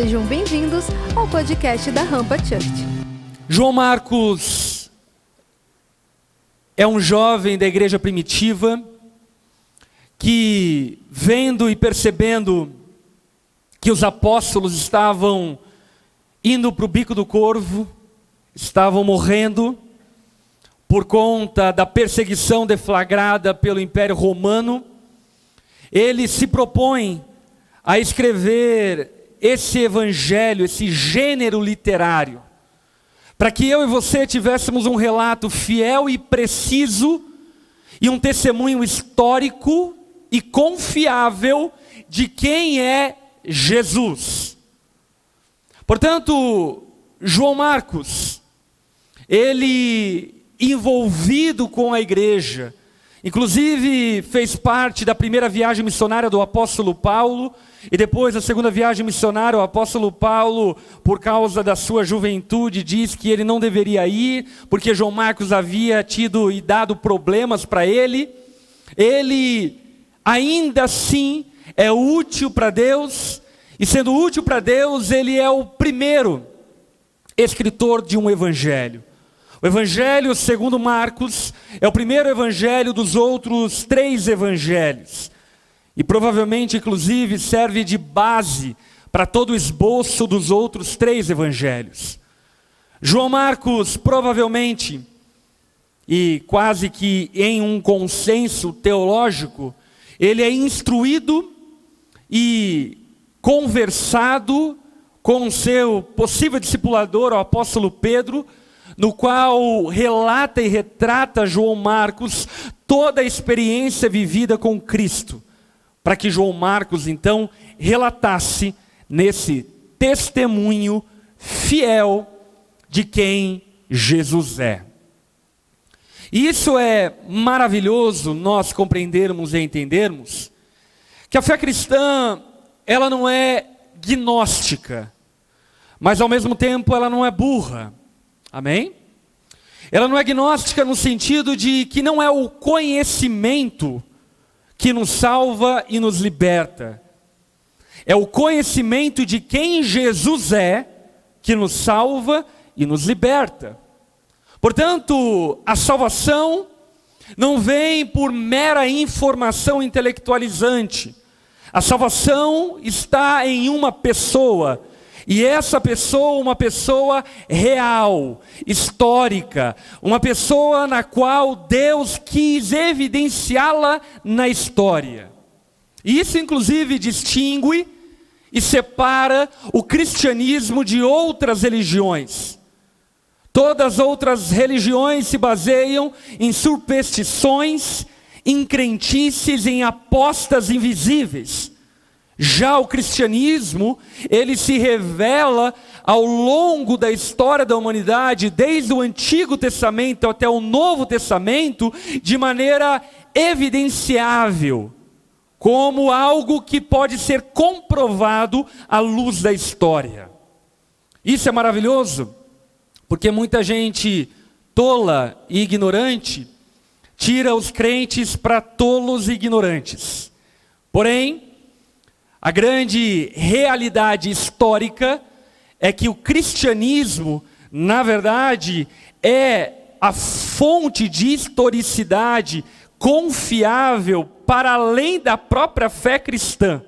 Sejam bem-vindos ao podcast da Rampa Church. João Marcos é um jovem da igreja primitiva que, vendo e percebendo que os apóstolos estavam indo para o bico do corvo, estavam morrendo por conta da perseguição deflagrada pelo Império Romano, ele se propõe a escrever esse evangelho, esse gênero literário, para que eu e você tivéssemos um relato fiel e preciso e um testemunho histórico e confiável de quem é Jesus. Portanto, João Marcos, ele envolvido com a igreja, inclusive fez parte da primeira viagem missionária do apóstolo Paulo, e depois a segunda viagem missionária, o apóstolo Paulo, por causa da sua juventude, diz que ele não deveria ir, porque João Marcos havia tido e dado problemas para ele. Ele ainda assim é útil para Deus, e sendo útil para Deus, ele é o primeiro escritor de um evangelho. O evangelho segundo Marcos é o primeiro evangelho dos outros três evangelhos. E provavelmente, inclusive, serve de base para todo o esboço dos outros três evangelhos. João Marcos, provavelmente, e quase que em um consenso teológico, ele é instruído e conversado com seu possível discipulador, o apóstolo Pedro, no qual relata e retrata João Marcos toda a experiência vivida com Cristo para que João Marcos então relatasse nesse testemunho fiel de quem Jesus é. E isso é maravilhoso nós compreendermos e entendermos que a fé cristã, ela não é gnóstica, mas ao mesmo tempo ela não é burra. Amém? Ela não é gnóstica no sentido de que não é o conhecimento que nos salva e nos liberta. É o conhecimento de quem Jesus é que nos salva e nos liberta. Portanto, a salvação não vem por mera informação intelectualizante. A salvação está em uma pessoa, e essa pessoa, uma pessoa real, histórica, uma pessoa na qual Deus quis evidenciá-la na história. Isso, inclusive, distingue e separa o cristianismo de outras religiões. Todas as outras religiões se baseiam em superstições, em crentices, em apostas invisíveis. Já o cristianismo, ele se revela ao longo da história da humanidade, desde o Antigo Testamento até o Novo Testamento, de maneira evidenciável, como algo que pode ser comprovado à luz da história. Isso é maravilhoso, porque muita gente tola e ignorante tira os crentes para tolos e ignorantes. Porém, a grande realidade histórica é que o cristianismo, na verdade, é a fonte de historicidade confiável para além da própria fé cristã.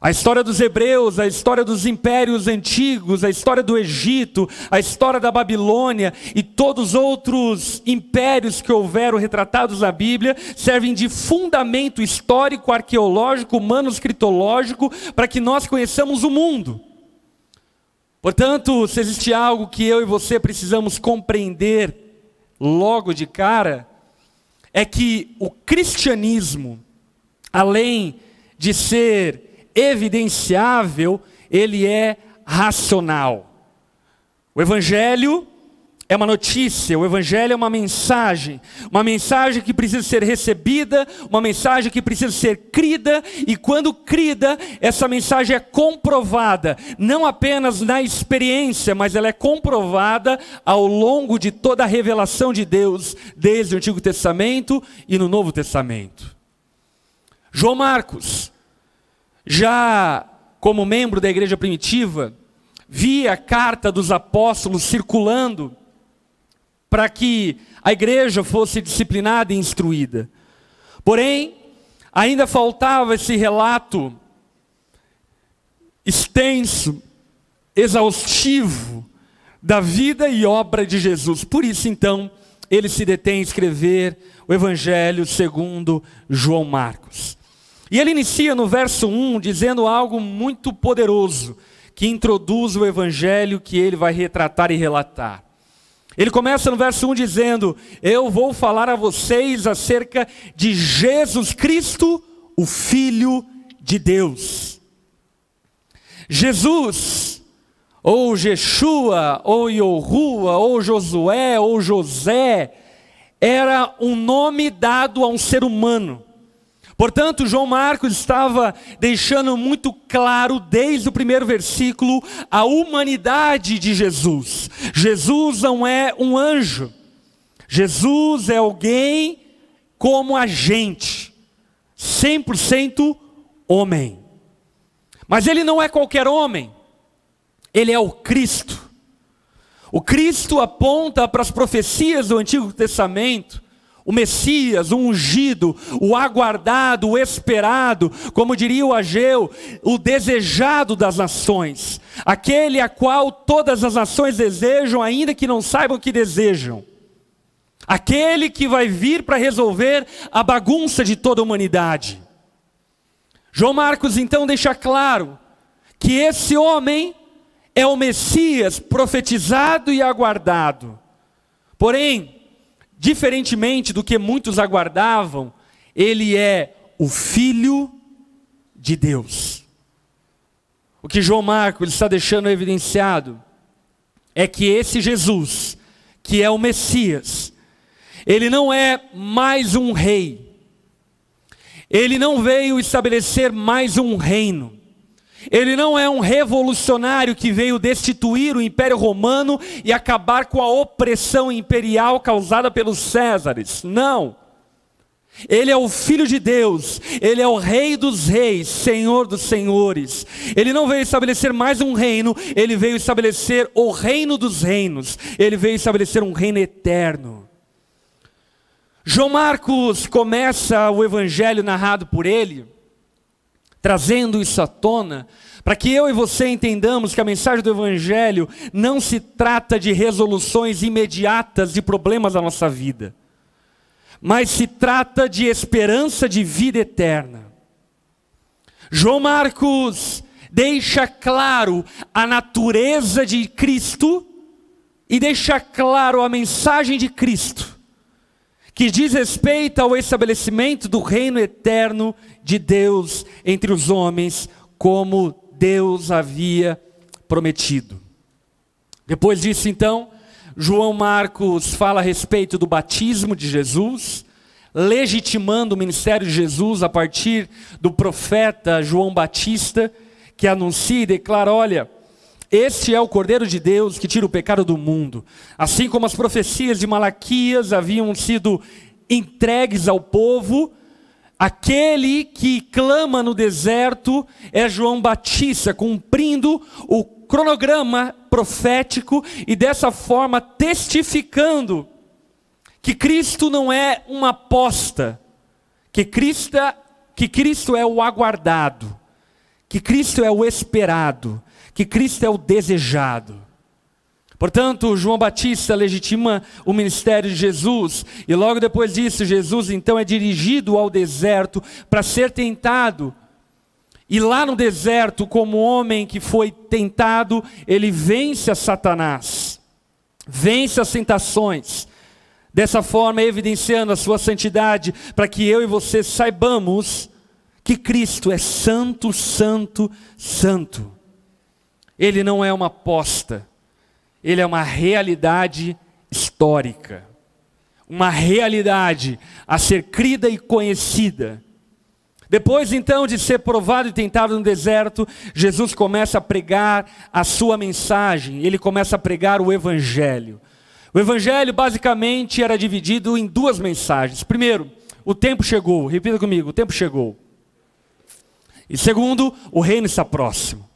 A história dos hebreus, a história dos impérios antigos, a história do Egito, a história da Babilônia e todos os outros impérios que houveram retratados na Bíblia servem de fundamento histórico, arqueológico, manuscritológico para que nós conheçamos o mundo. Portanto, se existe algo que eu e você precisamos compreender logo de cara, é que o cristianismo, além de ser evidenciável, ele é racional. O Evangelho é uma notícia, o Evangelho é uma mensagem, uma mensagem que precisa ser recebida, uma mensagem que precisa ser crida, e quando crida, essa mensagem é comprovada, não apenas na experiência, mas ela é comprovada ao longo de toda a revelação de Deus, desde o Antigo Testamento e no Novo Testamento. João Marcos, já como membro da igreja primitiva, via a carta dos apóstolos circulando para que a igreja fosse disciplinada e instruída. Porém, ainda faltava esse relato extenso, exaustivo da vida e obra de Jesus. Por isso, então, ele se detém em escrever o Evangelho segundo João Marcos. E ele inicia no verso 1 dizendo algo muito poderoso que introduz o evangelho que ele vai retratar e relatar. Ele começa no verso 1 dizendo: Eu vou falar a vocês acerca de Jesus Cristo, o Filho de Deus. Jesus, ou Jeshua, ou Yohua, ou Josué, ou José, era um nome dado a um ser humano. Portanto, João Marcos estava deixando muito claro, desde o primeiro versículo, a humanidade de Jesus. Jesus não é um anjo, Jesus é alguém como a gente, 100% homem. Mas ele não é qualquer homem, ele é o Cristo. O Cristo aponta para as profecias do Antigo Testamento o Messias, o ungido, o aguardado, o esperado, como diria o Ageu, o desejado das nações, aquele a qual todas as nações desejam, ainda que não saibam o que desejam. Aquele que vai vir para resolver a bagunça de toda a humanidade. João Marcos então deixa claro que esse homem é o Messias profetizado e aguardado. Porém, diferentemente do que muitos aguardavam, ele é o Filho de Deus. O que João Marcos está deixando evidenciado é que esse Jesus, que é o Messias, ele não é mais um rei, ele não veio estabelecer mais um reino, ele não é um revolucionário que veio destituir o Império Romano e acabar com a opressão imperial causada pelos Césares. Não. Ele é o Filho de Deus, Ele é o Rei dos Reis, Senhor dos Senhores. Ele não veio estabelecer mais um reino, Ele veio estabelecer o reino dos reinos, Ele veio estabelecer um reino eterno. João Marcos começa o evangelho narrado por ele trazendo isso à tona, para que eu e você entendamos que a mensagem do Evangelho não se trata de resoluções imediatas de problemas da nossa vida, mas se trata de esperança de vida eterna. João Marcos deixa claro a natureza de Cristo e deixa claro a mensagem de Cristo que diz respeito ao estabelecimento do reino eterno de Deus entre os homens, como Deus havia prometido. Depois disso, então, João Marcos fala a respeito do batismo de Jesus, legitimando o ministério de Jesus a partir do profeta João Batista, que anuncia e declara: olha este é o Cordeiro de Deus que tira o pecado do mundo. Assim como as profecias de Malaquias haviam sido entregues ao povo, aquele que clama no deserto é João Batista, cumprindo o cronograma profético e dessa forma testificando que Cristo não é uma aposta, que Cristo, que Cristo é o aguardado, que Cristo é o esperado, que Cristo é o desejado. Portanto, João Batista legitima o ministério de Jesus, e logo depois disso, Jesus então é dirigido ao deserto para ser tentado. E lá no deserto, como homem que foi tentado, ele vence a Satanás, vence as tentações, dessa forma evidenciando a sua santidade, para que eu e você saibamos que Cristo é santo, santo, santo. Ele não é uma aposta, ele é uma realidade histórica, uma realidade a ser crida e conhecida. Depois então de ser provado e tentado no deserto, Jesus começa a pregar a sua mensagem, ele começa a pregar o Evangelho. O Evangelho basicamente era dividido em duas mensagens. Primeiro, o tempo chegou, repita comigo: o tempo chegou. E segundo, o reino está próximo.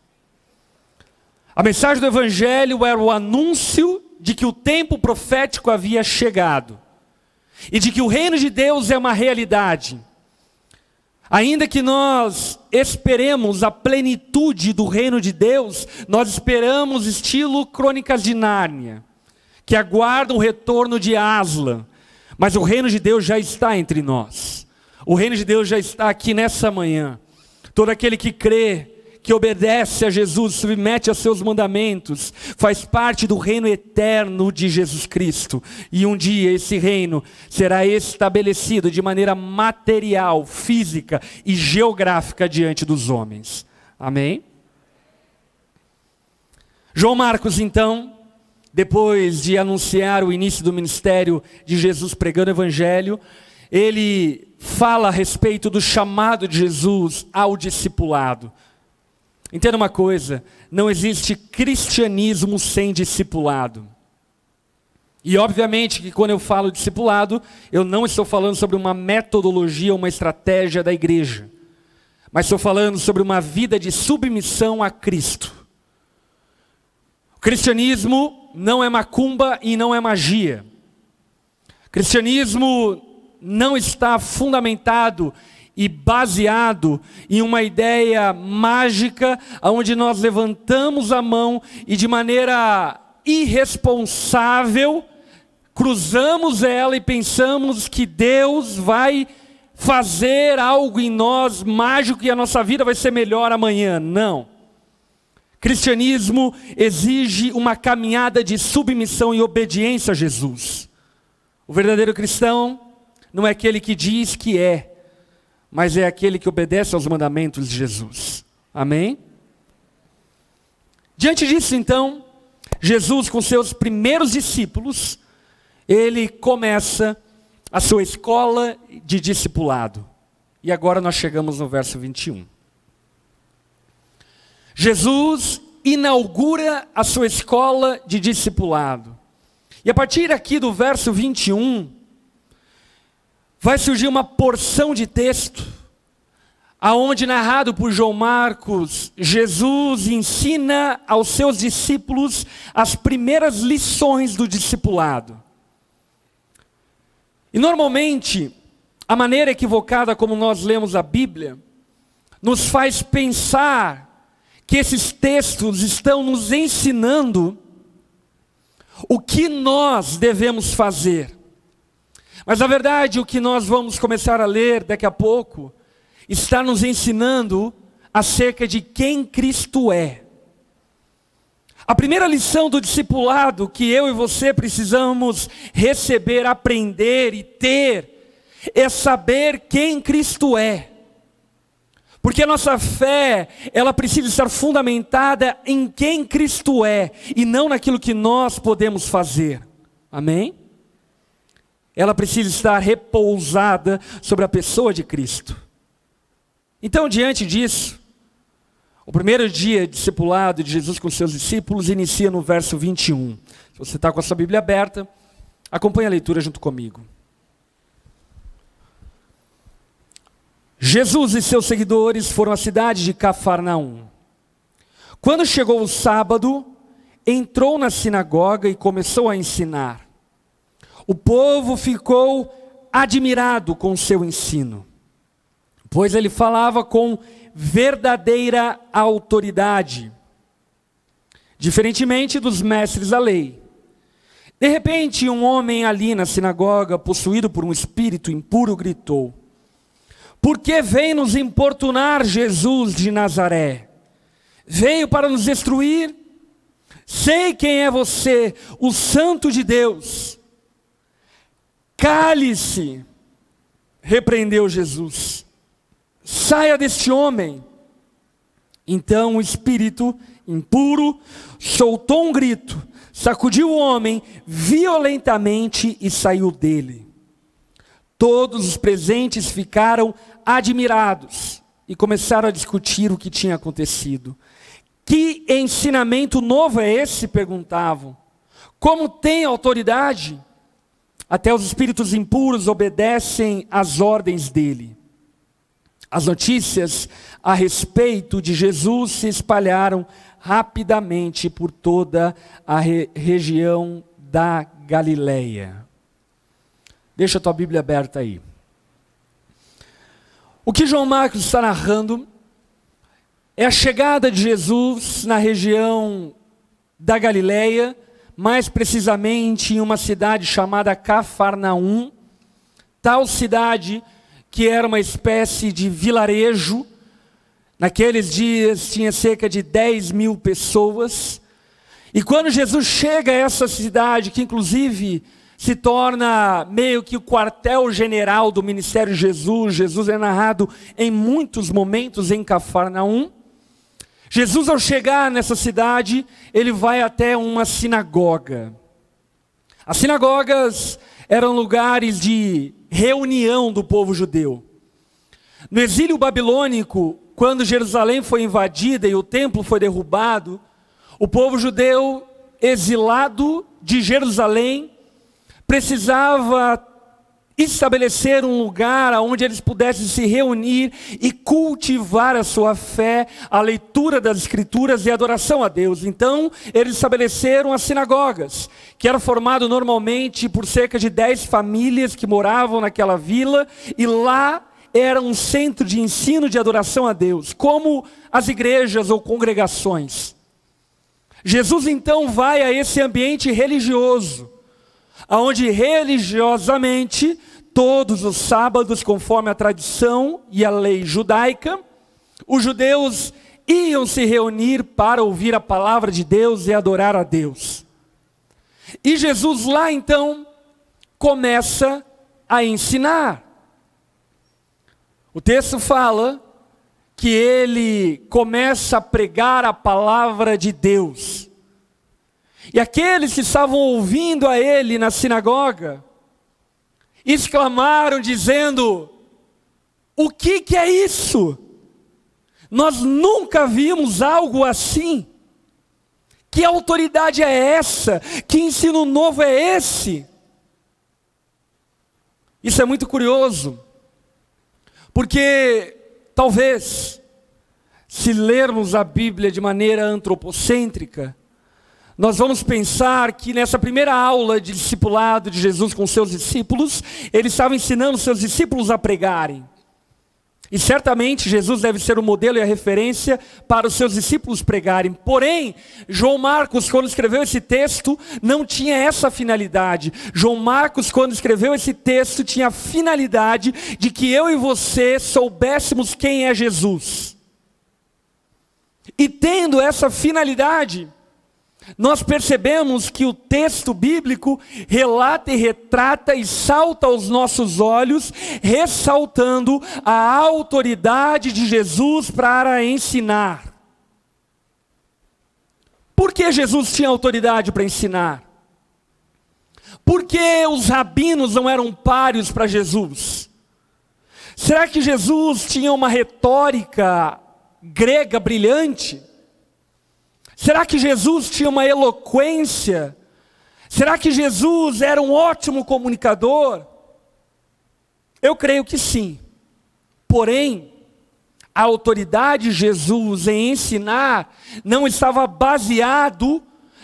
A mensagem do Evangelho era o anúncio de que o tempo profético havia chegado e de que o reino de Deus é uma realidade. Ainda que nós esperemos a plenitude do reino de Deus, nós esperamos estilo Crônicas de Nárnia, que aguardam o retorno de Aslan. Mas o reino de Deus já está entre nós. O reino de Deus já está aqui nessa manhã. Todo aquele que crê, que obedece a Jesus, submete a seus mandamentos, faz parte do reino eterno de Jesus Cristo. E um dia esse reino será estabelecido de maneira material, física e geográfica diante dos homens. Amém? João Marcos, então, depois de anunciar o início do ministério de Jesus pregando o evangelho, ele fala a respeito do chamado de Jesus ao discipulado. Entenda uma coisa: não existe cristianismo sem discipulado. E obviamente que quando eu falo discipulado, eu não estou falando sobre uma metodologia, uma estratégia da igreja, mas estou falando sobre uma vida de submissão a Cristo. O cristianismo não é macumba e não é magia. O cristianismo não está fundamentado e baseado em uma ideia mágica, onde nós levantamos a mão e de maneira irresponsável cruzamos ela e pensamos que Deus vai fazer algo em nós mágico e a nossa vida vai ser melhor amanhã. Não. Cristianismo exige uma caminhada de submissão e obediência a Jesus. O verdadeiro cristão não é aquele que diz que é, mas é aquele que obedece aos mandamentos de Jesus. Amém? Diante disso, então, Jesus, com seus primeiros discípulos, ele começa a sua escola de discipulado. E agora nós chegamos no verso 21. Jesus inaugura a sua escola de discipulado. E a partir aqui do verso 21, vai surgir uma porção de texto, aonde narrado por João Marcos, Jesus ensina aos seus discípulos as primeiras lições do discipulado. E normalmente, a maneira equivocada como nós lemos a Bíblia, nos faz pensar que esses textos estão nos ensinando o que nós devemos fazer. Mas na verdade, o que nós vamos começar a ler daqui a pouco está nos ensinando acerca de quem Cristo é. A primeira lição do discipulado que eu e você precisamos receber, aprender e ter é saber quem Cristo é. Porque a nossa fé, ela precisa estar fundamentada em quem Cristo é e não naquilo que nós podemos fazer. Amém? Ela precisa estar repousada sobre a pessoa de Cristo. Então, diante disso, o primeiro dia discipulado de Jesus com seus discípulos inicia no verso 21. Se você está com a sua Bíblia aberta, acompanhe a leitura junto comigo. Jesus e seus seguidores foram à cidade de Cafarnaum. Quando chegou o sábado, entrou na sinagoga e começou a ensinar. O povo ficou admirado com o seu ensino, pois ele falava com verdadeira autoridade, diferentemente dos mestres da lei. De repente, um homem ali na sinagoga, possuído por um espírito impuro, gritou: Por que vem nos importunar Jesus de Nazaré? Veio para nos destruir? Sei quem é você, o Santo de Deus. Cale-se, repreendeu Jesus. Saia deste homem. Então o espírito impuro soltou um grito, sacudiu o homem violentamente e saiu dele. Todos os presentes ficaram admirados e começaram a discutir o que tinha acontecido. Que ensinamento novo é esse? perguntavam. Como tem autoridade? Até os espíritos impuros obedecem às ordens dele. As notícias a respeito de Jesus se espalharam rapidamente por toda a re região da Galileia. Deixa a tua Bíblia aberta aí. O que João Marcos está narrando é a chegada de Jesus na região da Galileia, mais precisamente em uma cidade chamada Cafarnaum, tal cidade que era uma espécie de vilarejo. Naqueles dias tinha cerca de 10 mil pessoas. E quando Jesus chega a essa cidade, que inclusive se torna meio que o quartel-general do ministério de Jesus, Jesus é narrado em muitos momentos em Cafarnaum. Jesus, ao chegar nessa cidade, ele vai até uma sinagoga. As sinagogas eram lugares de reunião do povo judeu. No exílio babilônico, quando Jerusalém foi invadida e o templo foi derrubado, o povo judeu exilado de Jerusalém precisava estabelecer um lugar onde eles pudessem se reunir e cultivar a sua fé, a leitura das escrituras e a adoração a Deus. Então, eles estabeleceram as sinagogas, que era formado normalmente por cerca de dez famílias que moravam naquela vila, e lá era um centro de ensino de adoração a Deus, como as igrejas ou congregações. Jesus então vai a esse ambiente religioso, onde religiosamente, todos os sábados, conforme a tradição e a lei judaica, os judeus iam se reunir para ouvir a palavra de Deus e adorar a Deus. E Jesus lá então começa a ensinar. O texto fala que ele começa a pregar a palavra de Deus. E aqueles que estavam ouvindo a ele na sinagoga, exclamaram dizendo: O que, que é isso? Nós nunca vimos algo assim. Que autoridade é essa? Que ensino novo é esse? Isso é muito curioso, porque talvez, se lermos a Bíblia de maneira antropocêntrica, nós vamos pensar que nessa primeira aula de discipulado de Jesus com seus discípulos, ele estava ensinando seus discípulos a pregarem. E certamente Jesus deve ser o modelo e a referência para os seus discípulos pregarem. Porém, João Marcos, quando escreveu esse texto, não tinha essa finalidade. João Marcos, quando escreveu esse texto, tinha a finalidade de que eu e você soubéssemos quem é Jesus. E tendo essa finalidade, nós percebemos que o texto bíblico relata e retrata e salta aos nossos olhos, ressaltando a autoridade de Jesus para ensinar. Por que Jesus tinha autoridade para ensinar? Por que os rabinos não eram páreos para Jesus? Será que Jesus tinha uma retórica grega brilhante? Será que Jesus tinha uma eloquência? Será que Jesus era um ótimo comunicador? Eu creio que sim. Porém, a autoridade de Jesus em ensinar não estava baseado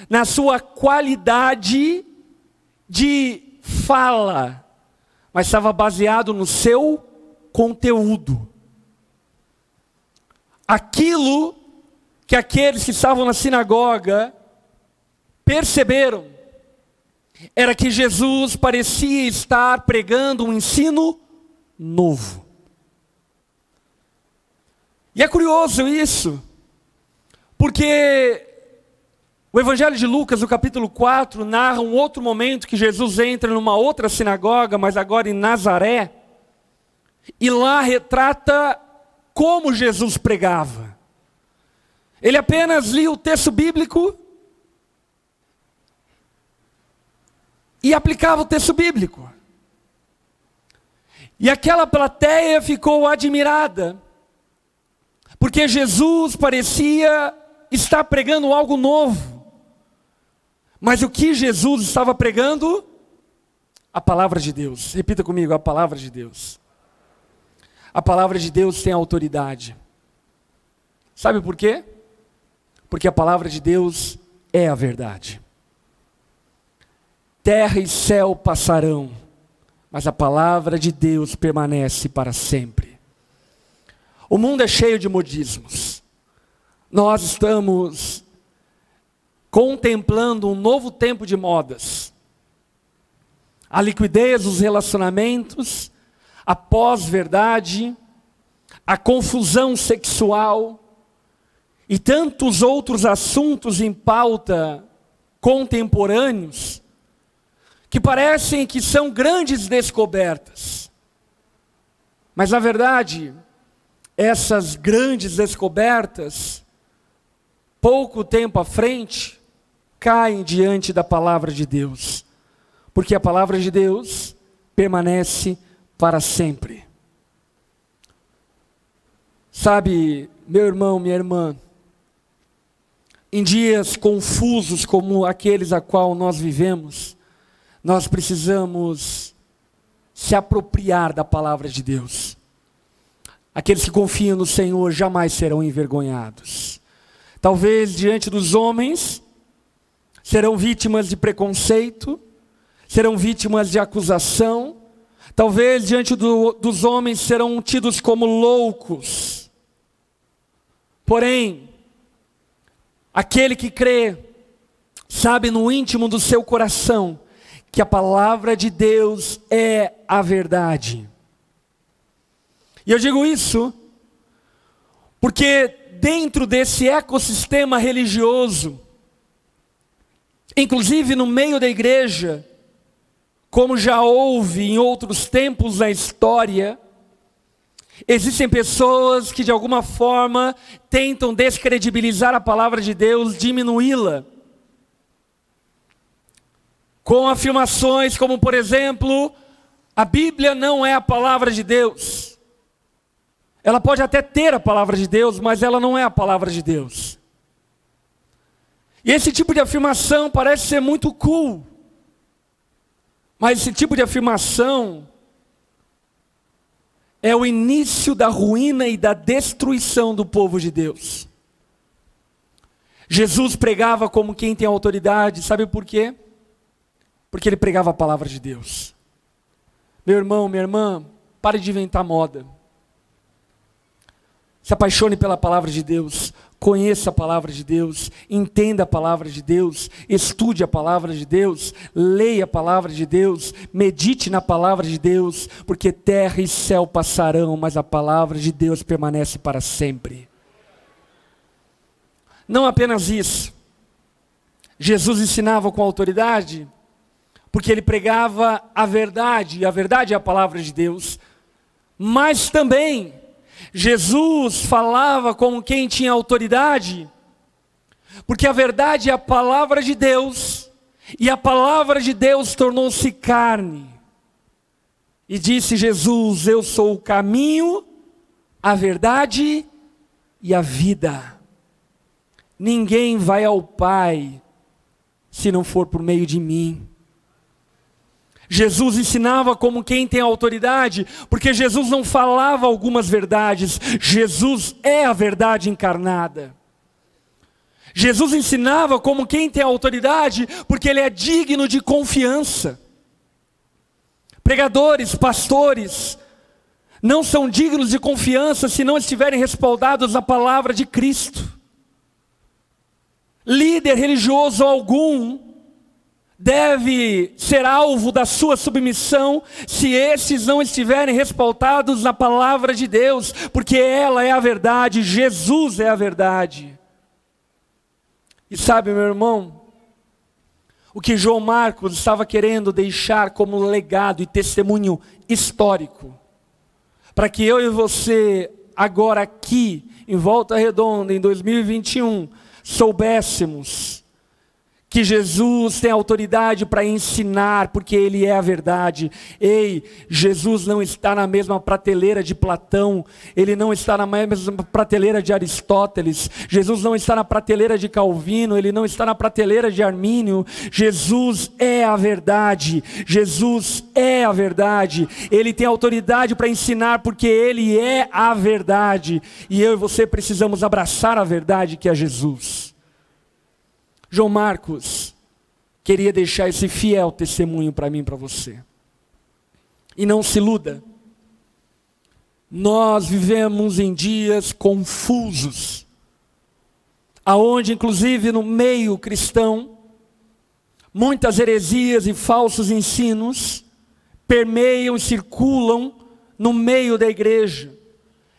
na sua qualidade de fala, mas estava baseado no seu conteúdo. Aquilo que aqueles que estavam na sinagoga perceberam era que Jesus parecia estar pregando um ensino novo. E é curioso isso, porque o Evangelho de Lucas, no capítulo 4, narra um outro momento que Jesus entra numa outra sinagoga, mas agora em Nazaré, e lá retrata como Jesus pregava. Ele apenas lia o texto bíblico e aplicava o texto bíblico. E aquela plateia ficou admirada, porque Jesus parecia estar pregando algo novo. Mas o que Jesus estava pregando? A palavra de Deus. Repita comigo, a palavra de Deus. a palavra de Deus tem autoridade. Sabe por quê? Porque a palavra de Deus é a verdade. Terra e céu passarão, mas a palavra de Deus permanece para sempre. O mundo é cheio de modismos. Nós estamos contemplando um novo tempo de modas. A liquidez dos relacionamentos, a pós-verdade, a confusão sexual e tantos outros assuntos em pauta contemporâneos que parecem que são grandes descobertas. Mas na verdade, essas grandes descobertas, pouco tempo à frente, caem diante da palavra de Deus, porque a palavra de Deus permanece para sempre. Sabe, meu irmão, minha irmã, em dias confusos como aqueles a qual nós vivemos, nós precisamos se apropriar da palavra de Deus. Aqueles que confiam no Senhor jamais serão envergonhados. Talvez diante dos homens serão vítimas de preconceito, serão vítimas de acusação, talvez diante do, dos homens serão tidos como loucos. Porém, aquele que crê, sabe no íntimo do seu coração que a palavra de Deus é a verdade. E eu digo isso porque dentro desse ecossistema religioso, inclusive no meio da igreja, como já houve em outros tempos na história, existem pessoas que de alguma forma tentam descredibilizar a palavra de Deus, diminuí-la com afirmações como, por exemplo, a Bíblia não é a palavra de Deus. Ela pode até ter a palavra de Deus, mas ela não é a palavra de Deus. E esse tipo de afirmação parece ser muito cool. Mas esse tipo de afirmação é o início da ruína e da destruição do povo de Deus. Jesus pregava como quem tem autoridade, sabe por quê? porque ele pregava a palavra de Deus. Meu irmão, minha irmã, pare de inventar moda. Se apaixone pela palavra de Deus, conheça a palavra de Deus, entenda a palavra de Deus, estude a palavra de Deus, leia a palavra de Deus, medite na palavra de Deus, porque terra e céu passarão, mas a palavra de Deus permanece para sempre. Não apenas isso, Jesus ensinava com autoridade, porque ele pregava a verdade, e a verdade é a palavra de Deus, mas também Jesus falava como quem tinha autoridade, porque a verdade é a palavra de Deus, e a palavra de Deus tornou-se carne. E disse Jesus: Eu sou o caminho, a verdade e a vida. Ninguém vai ao Pai se não for por meio de mim. Jesus ensinava como quem tem autoridade, porque Jesus não falava algumas verdades, Jesus é a verdade encarnada. Jesus ensinava como quem tem autoridade, porque ele é digno de confiança. Pregadores, pastores, não são dignos de confiança se não estiverem respaldados na palavra de Cristo. Líder religioso algum deve ser alvo da sua submissão se esses não estiverem respaldados na palavra de Deus, porque ela é a verdade, Jesus é a verdade. E sabe, meu irmão, o que João Marcos estava querendo deixar como legado e testemunho histórico, para que eu e você, agora aqui, em Volta Redonda, em 2021, soubéssemos que Jesus tem autoridade para ensinar, porque Ele é a verdade. Ei, Jesus não está na mesma prateleira de Platão, Ele não está na mesma prateleira de Aristóteles, Jesus não está na prateleira de Calvino, Ele não está na prateleira de Armínio. Jesus é a verdade, Jesus é a verdade, Ele tem autoridade para ensinar, porque Ele é a verdade, e eu e você precisamos abraçar a verdade que é Jesus. João Marcos queria deixar esse fiel testemunho para mim e para você. E não se iluda. Nós vivemos em dias confusos, aonde inclusive no meio cristão muitas heresias e falsos ensinos permeiam e circulam no meio da igreja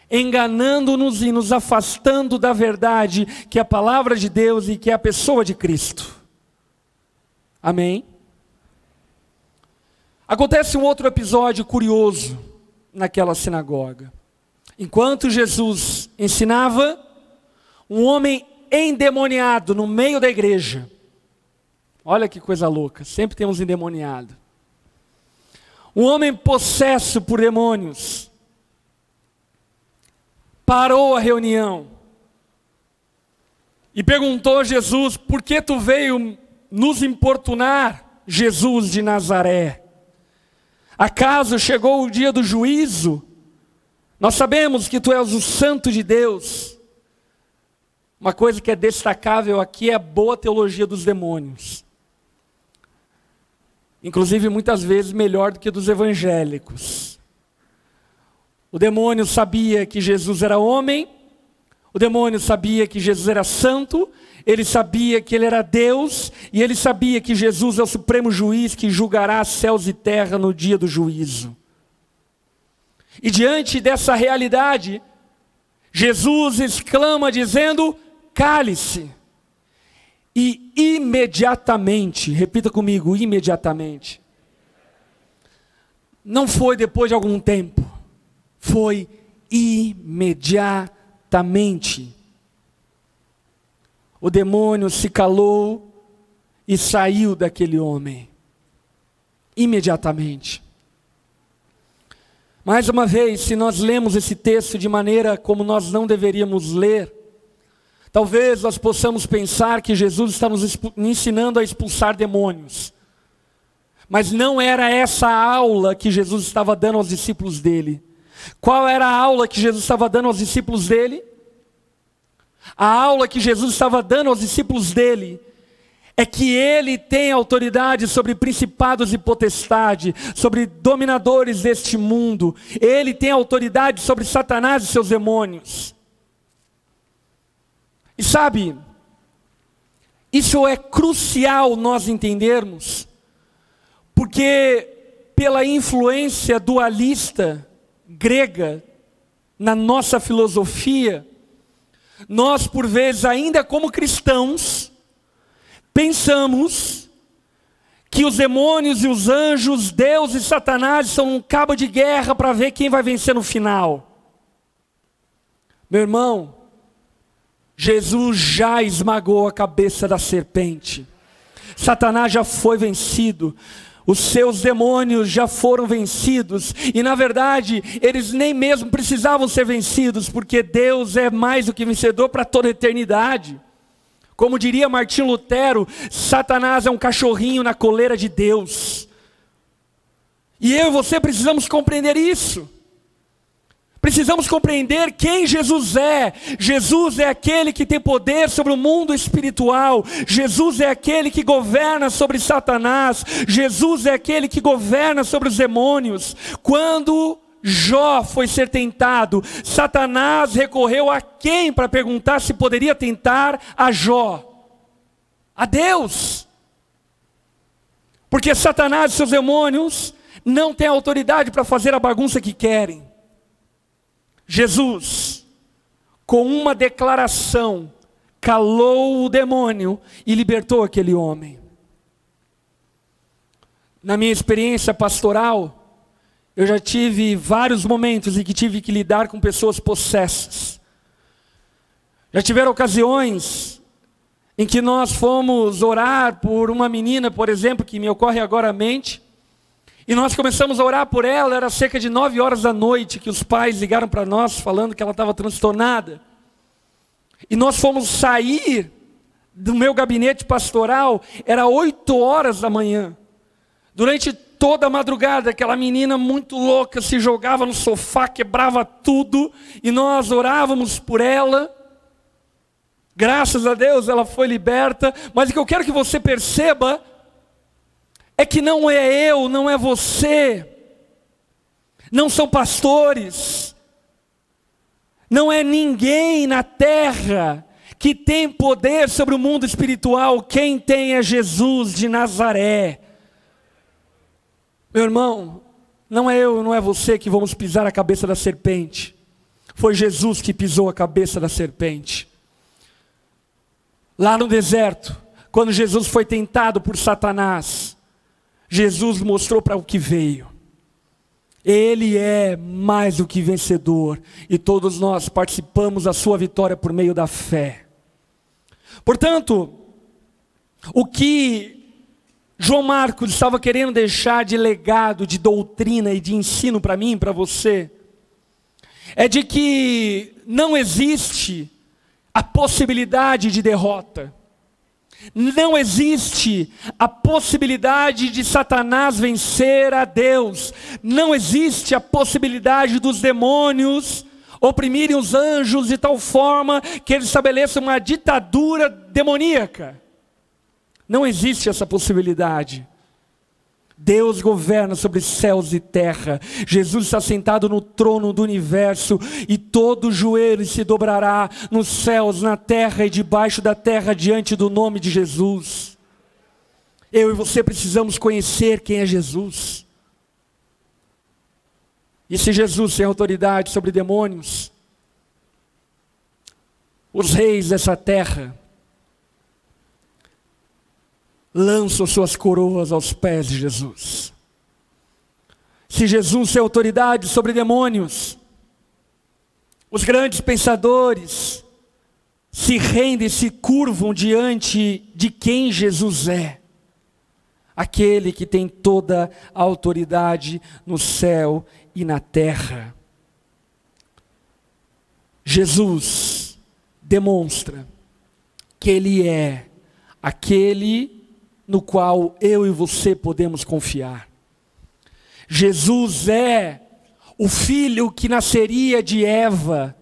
enganando-nos e nos afastando da verdade, que é a palavra de Deus e que é a pessoa de Cristo. Amém? Acontece um outro episódio curioso naquela sinagoga. Enquanto Jesus ensinava, um homem endemoniado no meio da igreja. Olha que coisa louca, sempre temos endemoniado. Um homem possesso por demônios parou a reunião e perguntou a Jesus: Por que tu veio nos importunar, Jesus de Nazaré? Acaso chegou o dia do juízo? Nós sabemos que tu és o Santo de Deus. Uma coisa que é destacável aqui é a boa teologia dos demônios. Inclusive, muitas vezes melhor do que dos evangélicos. O demônio sabia que Jesus era homem, o demônio sabia que Jesus era santo, ele sabia que ele era Deus, e ele sabia que Jesus é o supremo juiz que julgará céus e terra no dia do juízo. E diante dessa realidade, Jesus exclama dizendo: cale-se. E imediatamente, repita comigo, imediatamente. Não foi depois de algum tempo foi imediatamente. O demônio se calou e saiu daquele homem. Imediatamente. Mais uma vez, se nós lemos esse texto de maneira como nós não deveríamos ler, talvez nós possamos pensar que Jesus está nos ensinando a expulsar demônios. Mas não era essa aula que Jesus estava dando aos discípulos dele. Qual era a aula que Jesus estava dando aos discípulos dele? A aula que Jesus estava dando aos discípulos dele é que ele tem autoridade sobre principados e potestade, sobre dominadores deste mundo. Ele tem autoridade sobre Satanás e seus demônios. E sabe, isso é crucial nós entendermos, porque pela influência dualista grega na nossa filosofia, nós, por vezes, ainda como cristãos, pensamos que os demônios e os anjos, Deus e Satanás são um cabo de guerra para ver quem vai vencer no final. Meu irmão, Jesus já esmagou a cabeça da serpente. Satanás já foi vencido. Os seus demônios já foram vencidos, e na verdade, eles nem mesmo precisavam ser vencidos, porque Deus é mais do que vencedor para toda a eternidade. Como diria Martim Lutero, Satanás é um cachorrinho na coleira de Deus. E eu e você precisamos compreender isso. Precisamos compreender quem Jesus é. Jesus é aquele que tem poder sobre o mundo espiritual. Jesus é aquele que governa sobre Satanás. Jesus é aquele que governa sobre os demônios. Quando Jó foi ser tentado, Satanás recorreu a quem para perguntar se poderia tentar a Jó? A Deus. Porque Satanás e seus demônios não têm autoridade para fazer a bagunça que querem. Jesus, com uma declaração, calou o demônio e libertou aquele homem. Na minha experiência pastoral, eu já tive vários momentos em que tive que lidar com pessoas possessas. Já tiveram ocasiões em que nós fomos orar por uma menina, por exemplo, que me ocorre agora à mente, e nós começamos a orar por ela, era cerca de nove horas da noite que os pais ligaram para nós falando que ela estava transtornada. E nós fomos sair do meu gabinete pastoral, era oito horas da manhã. Durante toda a madrugada, aquela menina muito louca se jogava no sofá, quebrava tudo, e nós orávamos por ela. Graças a Deus ela foi liberta, mas o que eu quero que você perceba é que não é eu, não é você, não são pastores, não é ninguém na terra que tem poder sobre o mundo espiritual, quem tem é Jesus de Nazaré. Meu irmão, não é eu, não é você que vamos pisar a cabeça da serpente, foi Jesus que pisou a cabeça da serpente. Lá no deserto, quando Jesus foi tentado por Satanás, Jesus mostrou para o que veio. Ele é mais do que vencedor e todos nós participamos da sua vitória por meio da fé. Portanto, o que João Marcos estava querendo deixar de legado, de doutrina e de ensino para mim para você, é de que não existe a possibilidade de derrota. Não existe a possibilidade de Satanás vencer a Deus. Não existe a possibilidade dos demônios oprimirem os anjos de tal forma que eles estabeleçam uma ditadura demoníaca. Não existe essa possibilidade. Deus governa sobre céus e terra. Jesus está sentado no trono do universo e todo joelho se dobrará nos céus, na terra e debaixo da terra diante do nome de Jesus. Eu e você precisamos conhecer quem é Jesus. E se Jesus tem autoridade sobre demônios, os reis dessa terra lançam suas coroas aos pés de Jesus. Se Jesus tem autoridade sobre demônios, os grandes pensadores se rendem, se curvam diante de quem Jesus é. Aquele que tem toda a autoridade no céu e na terra. Jesus demonstra que Ele é aquele no qual eu e você podemos confiar. Jesus é o filho que nasceria de Eva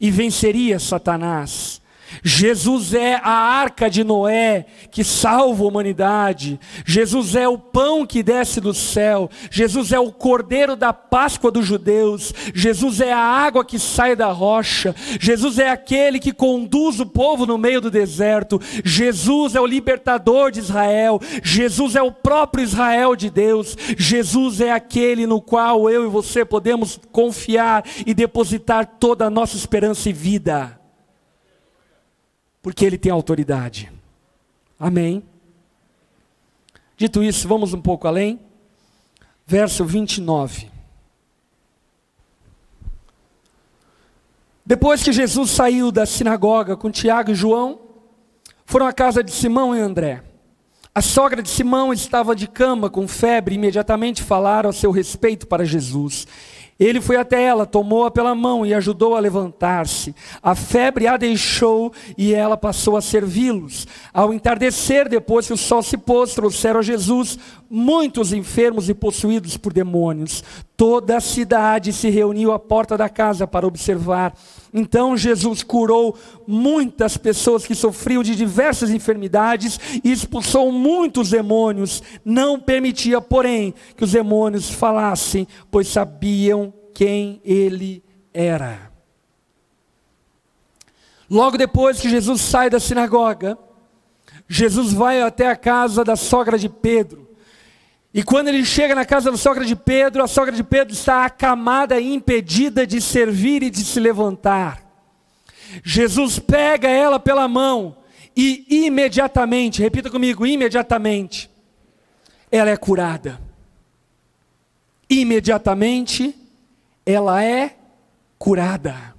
e venceria Satanás. Jesus é a arca de Noé que salva a humanidade. Jesus é o pão que desce do céu. Jesus é o cordeiro da Páscoa dos judeus. Jesus é a água que sai da rocha. Jesus é aquele que conduz o povo no meio do deserto. Jesus é o libertador de Israel. Jesus é o próprio Israel de Deus. Jesus é aquele no qual eu e você podemos confiar e depositar toda a nossa esperança e vida porque ele tem autoridade. Amém. Dito isso, vamos um pouco além. Verso 29. Depois que Jesus saiu da sinagoga com Tiago e João, foram à casa de Simão e André. A sogra de Simão estava de cama com febre, e imediatamente falaram a seu respeito para Jesus. Ele foi até ela, tomou-a pela mão e ajudou a levantar-se. A febre a deixou e ela passou a servi-los. Ao entardecer, depois que o sol se pôs, trouxeram a Jesus muitos enfermos e possuídos por demônios. Toda a cidade se reuniu à porta da casa para observar. Então Jesus curou muitas pessoas que sofriam de diversas enfermidades e expulsou muitos demônios. Não permitia, porém, que os demônios falassem, pois sabiam quem ele era. Logo depois que Jesus sai da sinagoga, Jesus vai até a casa da sogra de Pedro. E quando ele chega na casa da sogra de Pedro, a sogra de Pedro está acamada e impedida de servir e de se levantar. Jesus pega ela pela mão e imediatamente, repita comigo, imediatamente, ela é curada. Imediatamente, ela é curada.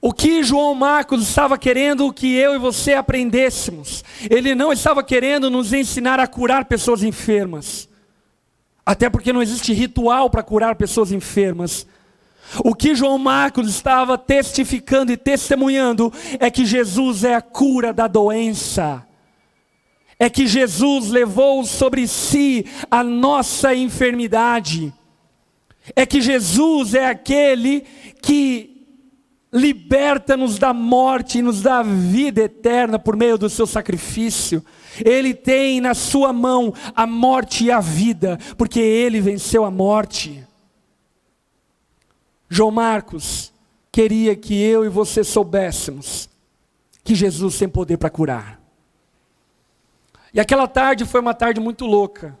O que João Marcos estava querendo que eu e você aprendêssemos. Ele não estava querendo nos ensinar a curar pessoas enfermas. Até porque não existe ritual para curar pessoas enfermas. O que João Marcos estava testificando e testemunhando é que Jesus é a cura da doença. É que Jesus levou sobre si a nossa enfermidade. É que Jesus é aquele que liberta-nos da morte e nos dá vida eterna por meio do seu sacrifício. Ele tem na sua mão a morte e a vida, porque ele venceu a morte. João Marcos queria que eu e você soubéssemos que Jesus tem poder para curar. E aquela tarde foi uma tarde muito louca,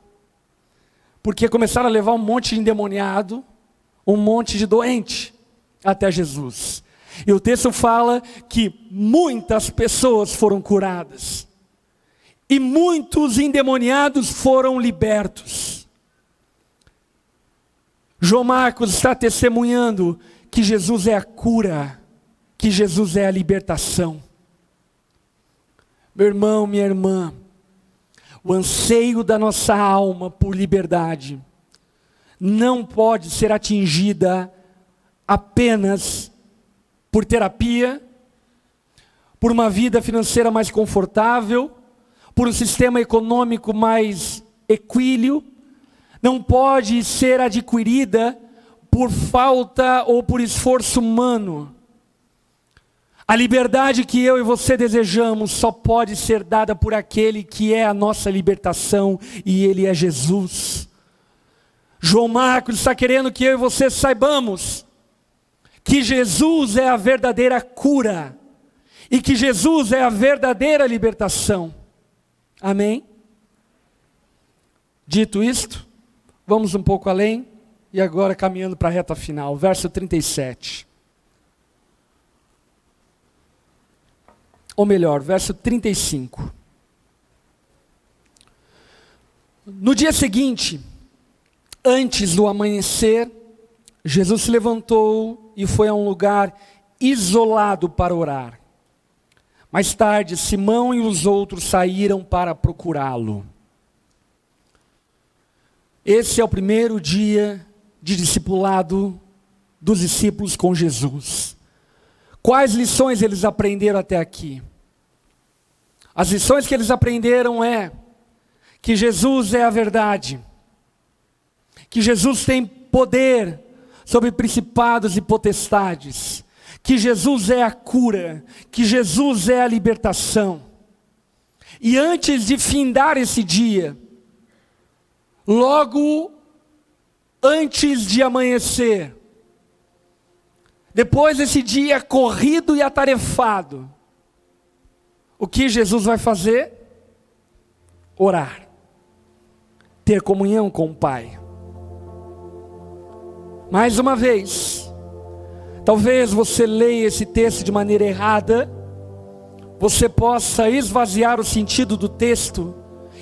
porque começaram a levar um monte de endemoniado, um monte de doente até Jesus. E o texto fala que muitas pessoas foram curadas. E muitos endemoniados foram libertos. João Marcos está testemunhando que Jesus é a cura, que Jesus é a libertação. Meu irmão, minha irmã, o anseio da nossa alma por liberdade não pode ser atingida apenas por terapia, por uma vida financeira mais confortável, por um sistema econômico mais equíleo, não pode ser adquirida por falta ou por esforço humano. A liberdade que eu e você desejamos só pode ser dada por aquele que é a nossa libertação e ele é Jesus. João Marcos está querendo que eu e você saibamos que Jesus é a verdadeira cura e que Jesus é a verdadeira libertação. Amém? Dito isto, vamos um pouco além e agora caminhando para a reta final, verso 37. Ou melhor, verso 35. No dia seguinte, antes do amanhecer, Jesus se levantou e foi a um lugar isolado para orar. Mais tarde, Simão e os outros saíram para procurá-lo. Esse é o primeiro dia de discipulado dos discípulos com Jesus. Quais lições eles aprenderam até aqui? As lições que eles aprenderam é que Jesus é a verdade, que Jesus tem poder sobre principados e potestades, que Jesus é a cura, que Jesus é a libertação. E antes de findar esse dia, logo antes de amanhecer, depois desse dia corrido e atarefado, o que Jesus vai fazer? Orar, ter comunhão com o Pai. Mais uma vez, talvez você leia esse texto de maneira errada, você possa esvaziar o sentido do texto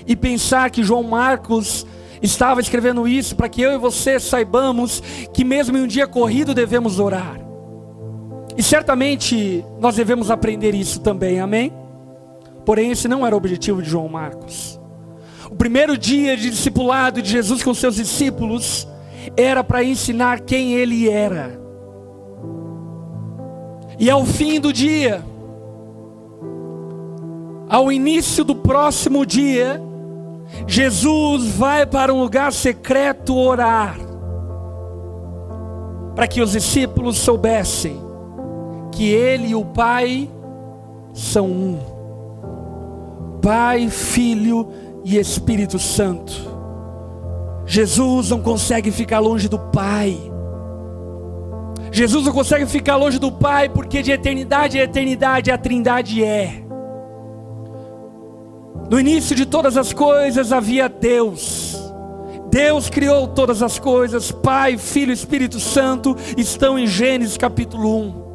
e pensar que João Marcos estava escrevendo isso para que eu e você saibamos que, mesmo em um dia corrido, devemos orar. E certamente nós devemos aprender isso também, amém? Porém, esse não era o objetivo de João Marcos. O primeiro dia de discipulado de Jesus com seus discípulos era para ensinar quem ele era. E ao fim do dia, ao início do próximo dia, Jesus vai para um lugar secreto orar, para que os discípulos soubessem que Ele e o Pai são um. Pai, Filho e Espírito Santo. Jesus não consegue ficar longe do Pai. Jesus não consegue ficar longe do Pai porque de eternidade a eternidade a Trindade é. No início de todas as coisas havia Deus. Deus criou todas as coisas, Pai, Filho e Espírito Santo estão em Gênesis capítulo 1.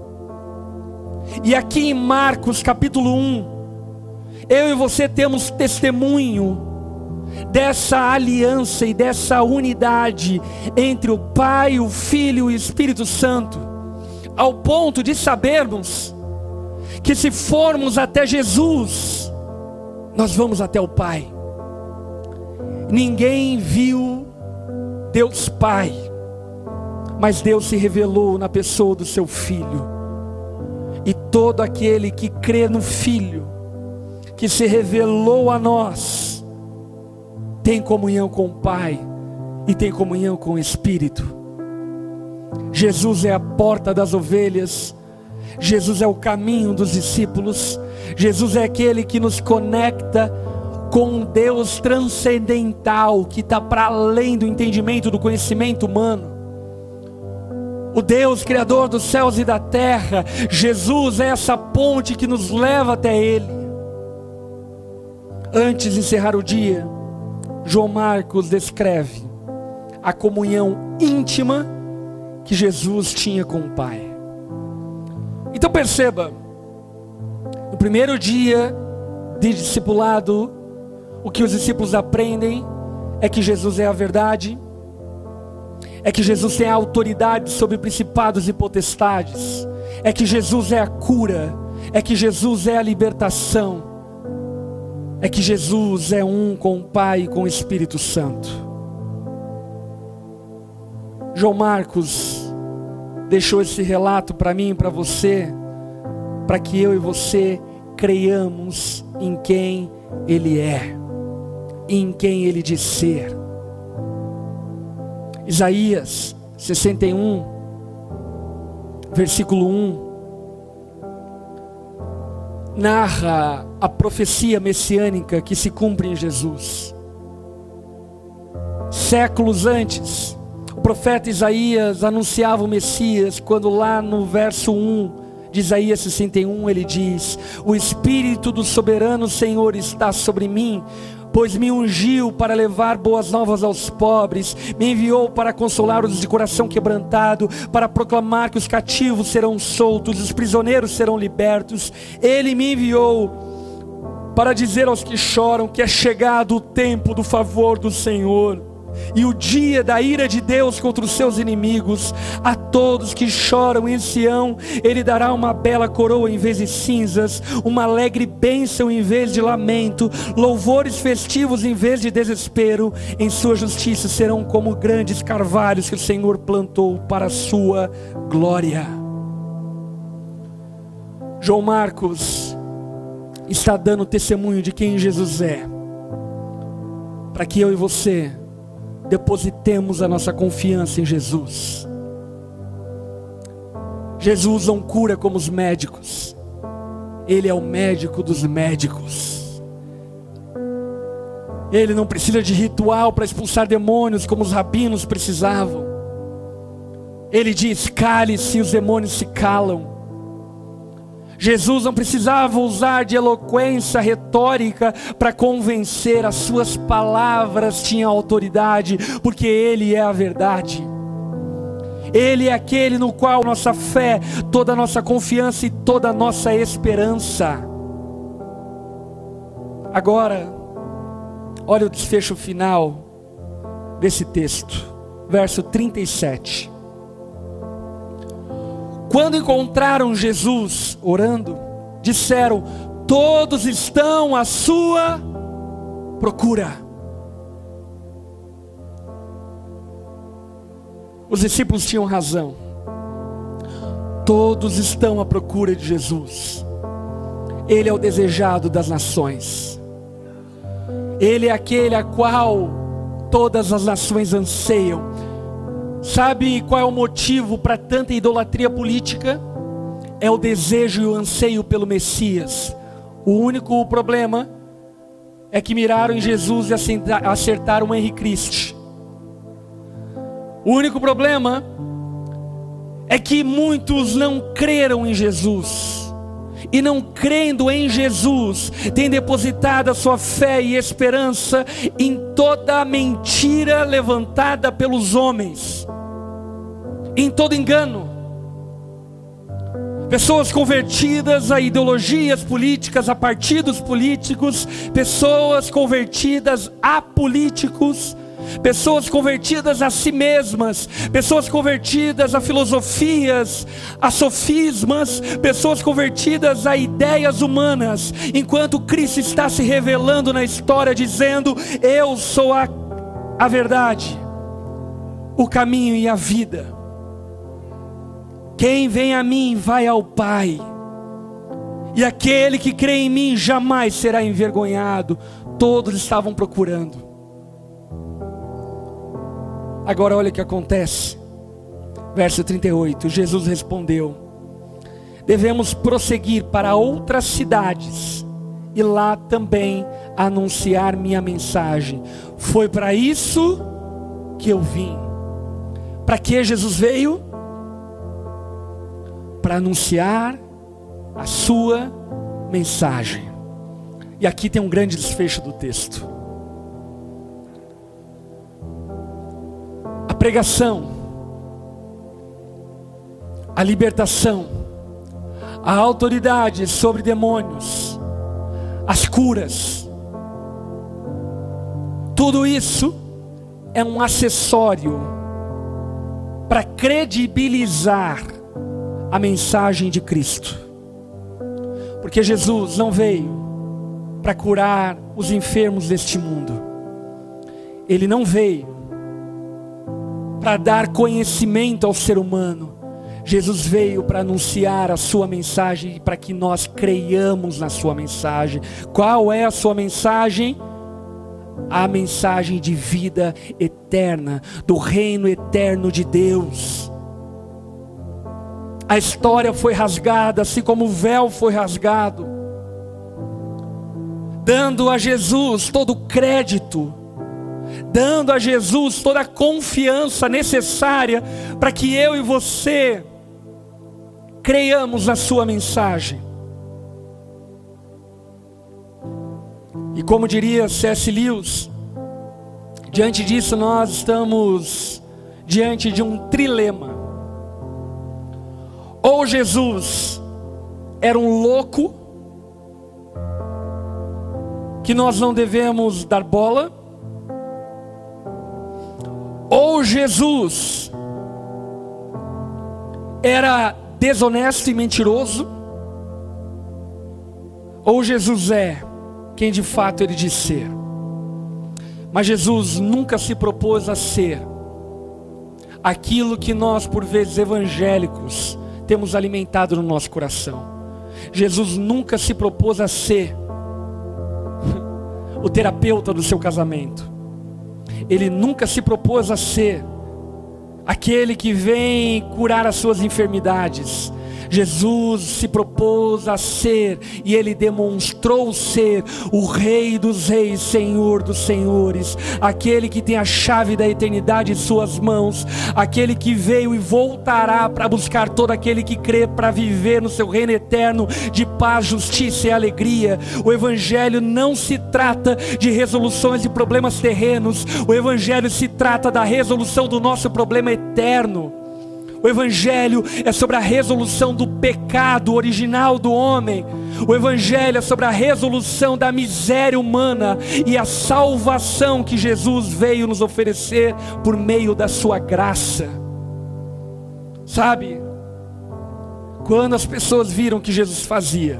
E aqui em Marcos capítulo 1, eu e você temos testemunho dessa aliança e dessa unidade entre o Pai, o Filho e o Espírito Santo, ao ponto de sabermos que se formos até Jesus, nós vamos até o Pai. Ninguém viu Deus Pai, mas Deus se revelou na pessoa do seu Filho. E todo aquele que crê no Filho, que se revelou a nós, tem comunhão com o Pai e tem comunhão com o Espírito. Jesus é a porta das ovelhas, Jesus é o caminho dos discípulos, Jesus é aquele que nos conecta com um Deus transcendental que está para além do entendimento, do conhecimento humano. O Deus Criador dos céus e da terra, Jesus é essa ponte que nos leva até Ele. Antes de encerrar o dia, João Marcos descreve a comunhão íntima que Jesus tinha com o Pai. Então perceba, no primeiro dia de discipulado, o que os discípulos aprendem é que Jesus é a verdade, é que Jesus tem autoridade sobre principados e potestades, é que Jesus é a cura, é que Jesus é a libertação, é que Jesus é um com o Pai e com o Espírito Santo. João Marcos deixou esse relato para mim e para você, para que eu e você creiamos em quem Ele é, em quem Ele diz ser. Isaías 61, versículo 1, narra a profecia messiânica que se cumpre em Jesus. Séculos antes, o profeta Isaías anunciava o Messias, quando lá no verso 1 de Isaías 61 ele diz: O Espírito do soberano Senhor está sobre mim pois me ungiu para levar boas novas aos pobres, me enviou para consolar os de coração quebrantado, para proclamar que os cativos serão soltos, os prisioneiros serão libertos. Ele me enviou para dizer aos que choram que é chegado o tempo do favor do Senhor e o dia da ira de Deus contra os seus inimigos. A todos que choram em Sião, Ele dará uma bela coroa em vez de cinzas, uma alegre bênção em vez de lamento, louvores festivos em vez de desespero. Em Sua justiça serão como grandes carvalhos que o Senhor plantou para a Sua glória. João Marcos está dando testemunho de quem Jesus é, para que eu e você depositemos a nossa confiança em Jesus. Jesus não cura como os médicos, Ele é o médico dos médicos. Ele não precisa de ritual para expulsar demônios como os rabinos precisavam. Ele diz: cale-se, os demônios se calam. Jesus não precisava usar de eloquência retórica para convencer, as suas palavras tinham autoridade, porque Ele é a verdade. Ele é aquele no qual nossa fé, toda a nossa confiança e toda a nossa esperança. Agora, olha o desfecho final desse texto, verso 37. Quando encontraram Jesus orando, disseram: Todos estão à sua procura. Os discípulos tinham razão. Todos estão à procura de Jesus. Ele é o desejado das nações. Ele é aquele a qual todas as nações anseiam. Sabe qual é o motivo para tanta idolatria política? É o desejo e o anseio pelo Messias. O único problema é que miraram em Jesus e acertaram o Henrique Cristo. O único problema é que muitos não creram em Jesus. E não crendo em Jesus, têm depositado a sua fé e esperança em toda a mentira levantada pelos homens em todo engano. Pessoas convertidas a ideologias políticas, a partidos políticos, pessoas convertidas a políticos, pessoas convertidas a si mesmas, pessoas convertidas a filosofias, a sofismas, pessoas convertidas a ideias humanas, enquanto Cristo está se revelando na história, dizendo: Eu sou a, a verdade, o caminho e a vida. Quem vem a mim vai ao Pai. E aquele que crê em mim jamais será envergonhado. Todos estavam procurando. Agora olha o que acontece. Verso 38. Jesus respondeu: Devemos prosseguir para outras cidades e lá também anunciar minha mensagem. Foi para isso que eu vim. Para que Jesus veio? Para anunciar a sua mensagem. E aqui tem um grande desfecho do texto. Pregação, a libertação, a autoridade sobre demônios, as curas, tudo isso é um acessório para credibilizar a mensagem de Cristo. Porque Jesus não veio para curar os enfermos deste mundo. Ele não veio para dar conhecimento ao ser humano. Jesus veio para anunciar a sua mensagem e para que nós creiamos na sua mensagem. Qual é a sua mensagem? A mensagem de vida eterna, do reino eterno de Deus a história foi rasgada, assim como o véu foi rasgado, dando a Jesus todo o crédito, dando a Jesus toda a confiança necessária para que eu e você creiamos na Sua mensagem. E como diria C.S. Lewis, diante disso nós estamos diante de um trilema. Ou Jesus era um louco, que nós não devemos dar bola, ou Jesus era desonesto e mentiroso, ou Jesus é quem de fato ele diz ser. Mas Jesus nunca se propôs a ser aquilo que nós, por vezes evangélicos, temos alimentado no nosso coração. Jesus nunca se propôs a ser o terapeuta do seu casamento. Ele nunca se propôs a ser aquele que vem curar as suas enfermidades. Jesus se propôs a ser e ele demonstrou ser o Rei dos Reis, Senhor dos Senhores, aquele que tem a chave da eternidade em suas mãos, aquele que veio e voltará para buscar todo aquele que crê para viver no seu reino eterno de paz, justiça e alegria. O Evangelho não se trata de resoluções de problemas terrenos, o Evangelho se trata da resolução do nosso problema eterno. O Evangelho é sobre a resolução do pecado original do homem. O Evangelho é sobre a resolução da miséria humana e a salvação que Jesus veio nos oferecer por meio da Sua graça. Sabe, quando as pessoas viram o que Jesus fazia,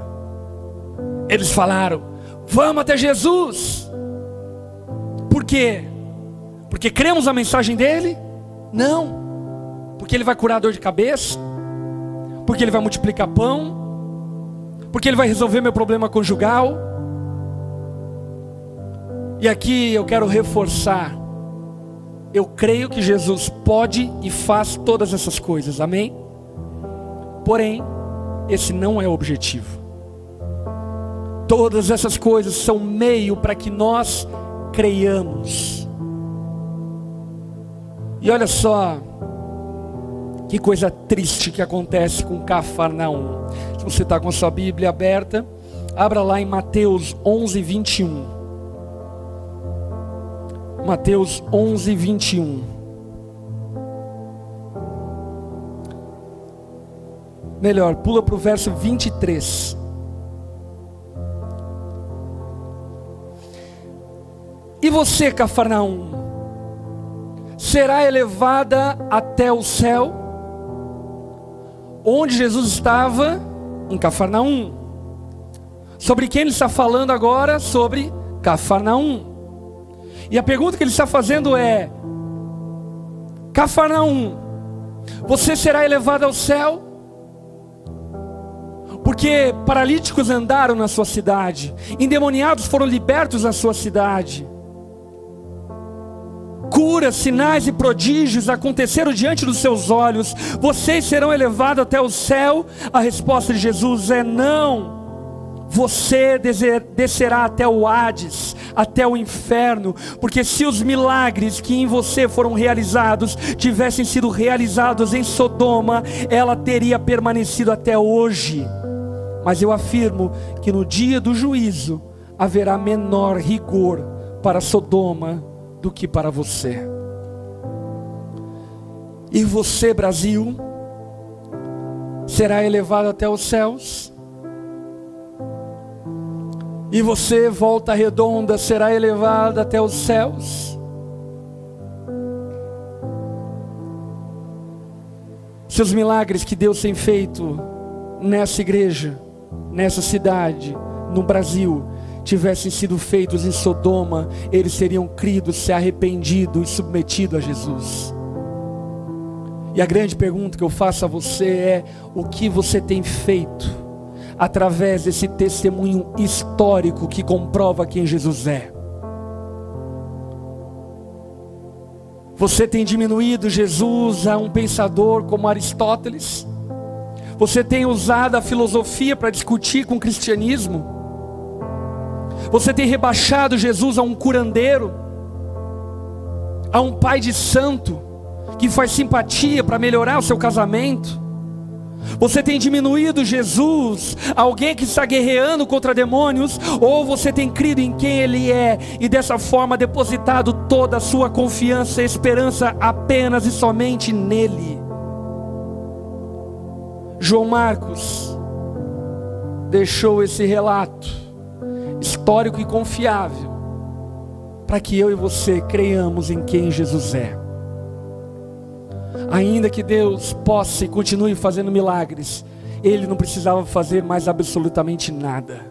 eles falaram: Vamos até Jesus. Por quê? Porque cremos na mensagem dele? Não porque ele vai curar a dor de cabeça, porque ele vai multiplicar pão, porque ele vai resolver meu problema conjugal. E aqui eu quero reforçar. Eu creio que Jesus pode e faz todas essas coisas, amém? Porém, esse não é o objetivo. Todas essas coisas são meio para que nós creiamos. E olha só, que coisa triste que acontece com Cafarnaum. Se você está com a sua Bíblia aberta, abra lá em Mateus 11, 21. Mateus 11, 21. Melhor, pula para o verso 23. E você, Cafarnaum, será elevada até o céu. Onde Jesus estava? Em Cafarnaum. Sobre quem ele está falando agora? Sobre Cafarnaum. E a pergunta que ele está fazendo é: Cafarnaum, você será elevado ao céu? Porque paralíticos andaram na sua cidade, endemoniados foram libertos na sua cidade, curas, sinais e prodígios aconteceram diante dos seus olhos, vocês serão elevados até o céu? A resposta de Jesus é não. Você descerá até o Hades, até o inferno, porque se os milagres que em você foram realizados tivessem sido realizados em Sodoma, ela teria permanecido até hoje. Mas eu afirmo que no dia do juízo haverá menor rigor para Sodoma do que para você. E você, Brasil, será elevado até os céus. E você, volta redonda, será elevado até os céus. Se os milagres que Deus tem feito nessa igreja, nessa cidade, no Brasil, tivessem sido feitos em Sodoma, eles seriam cridos, se arrependido e submetido a Jesus. E a grande pergunta que eu faço a você é: o que você tem feito através desse testemunho histórico que comprova quem Jesus é? Você tem diminuído Jesus a um pensador como Aristóteles? Você tem usado a filosofia para discutir com o cristianismo? Você tem rebaixado Jesus a um curandeiro, a um pai de santo que faz simpatia para melhorar o seu casamento? Você tem diminuído Jesus, alguém que está guerreando contra demônios, ou você tem crido em quem Ele é e dessa forma depositado toda a sua confiança e esperança apenas e somente nele? João Marcos deixou esse relato histórico e confiável para que eu e você creiamos em quem Jesus é. Ainda que Deus possa e continue fazendo milagres, Ele não precisava fazer mais absolutamente nada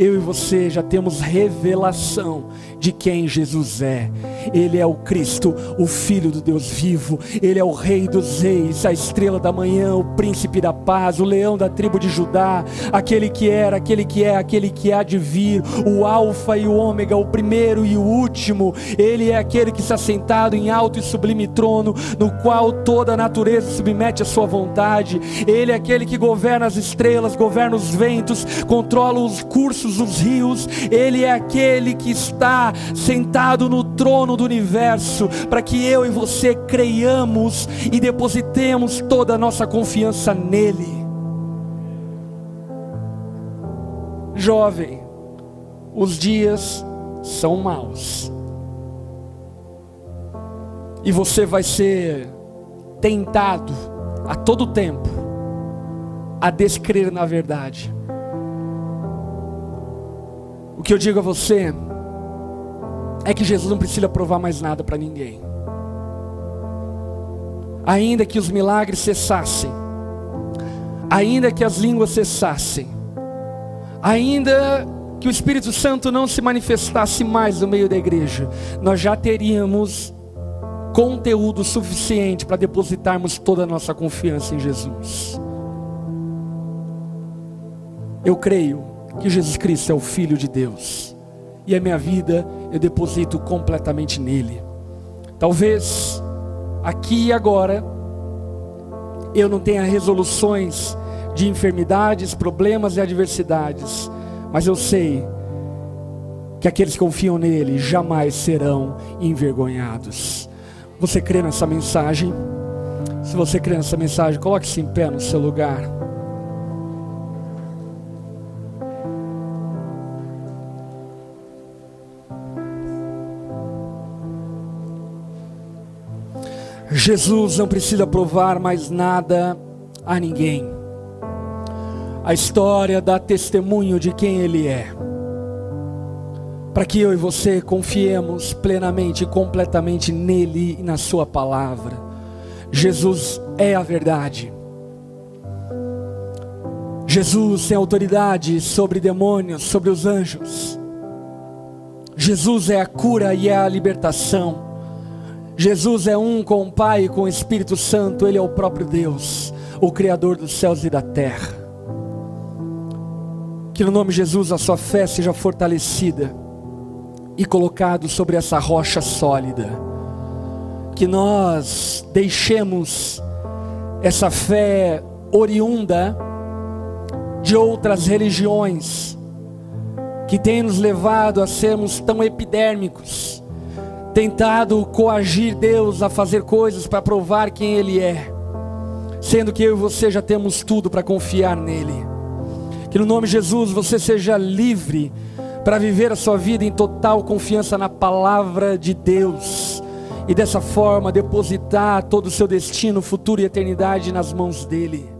eu e você já temos revelação de quem Jesus é. Ele é o Cristo, o Filho do Deus vivo, Ele é o Rei dos Reis, a estrela da manhã, o príncipe da paz, o leão da tribo de Judá, aquele que era, aquele que é, aquele que há de vir, o Alfa e o Ômega, o primeiro e o último. Ele é aquele que está sentado em alto e sublime trono, no qual toda a natureza submete a sua vontade. Ele é aquele que governa as estrelas, governa os ventos, controla os cursos dos rios, Ele é aquele que está sentado no trono do universo, para que eu e você creiamos e depositemos toda a nossa confiança nele. Jovem, os dias são maus, e você vai ser tentado a todo tempo a descrer na verdade. O que eu digo a você é que Jesus não precisa provar mais nada para ninguém. Ainda que os milagres cessassem, ainda que as línguas cessassem, ainda que o Espírito Santo não se manifestasse mais no meio da igreja, nós já teríamos conteúdo suficiente para depositarmos toda a nossa confiança em Jesus. Eu creio que Jesus Cristo é o Filho de Deus. E a minha vida eu deposito completamente nele. Talvez aqui e agora eu não tenha resoluções de enfermidades, problemas e adversidades, mas eu sei que aqueles que confiam nele jamais serão envergonhados. Você crê nessa mensagem? Se você crê nessa mensagem, coloque-se em pé no seu lugar. Jesus não precisa provar mais nada a ninguém. A história dá testemunho de quem Ele é. para que eu e você confiemos plenamente e completamente nele e na Sua palavra. Jesus é a verdade. Jesus tem autoridade sobre demônios, sobre os anjos. Jesus é a cura e é a libertação. Jesus é um com o Pai e com o Espírito Santo, Ele é o próprio Deus, o Criador dos céus e da terra. Que no nome de Jesus a sua fé seja fortalecida e colocado sobre essa rocha sólida. Que nós deixemos essa fé oriunda de outras religiões que tem nos levado a sermos tão epidérmicos, tentado coagir Deus a fazer coisas para provar quem Ele é, sendo que eu e você já temos tudo para confiar nele. Que no nome de Jesus você seja livre para viver a sua vida em total confiança na palavra de Deus e dessa forma depositar todo o seu destino, futuro e eternidade nas mãos dele.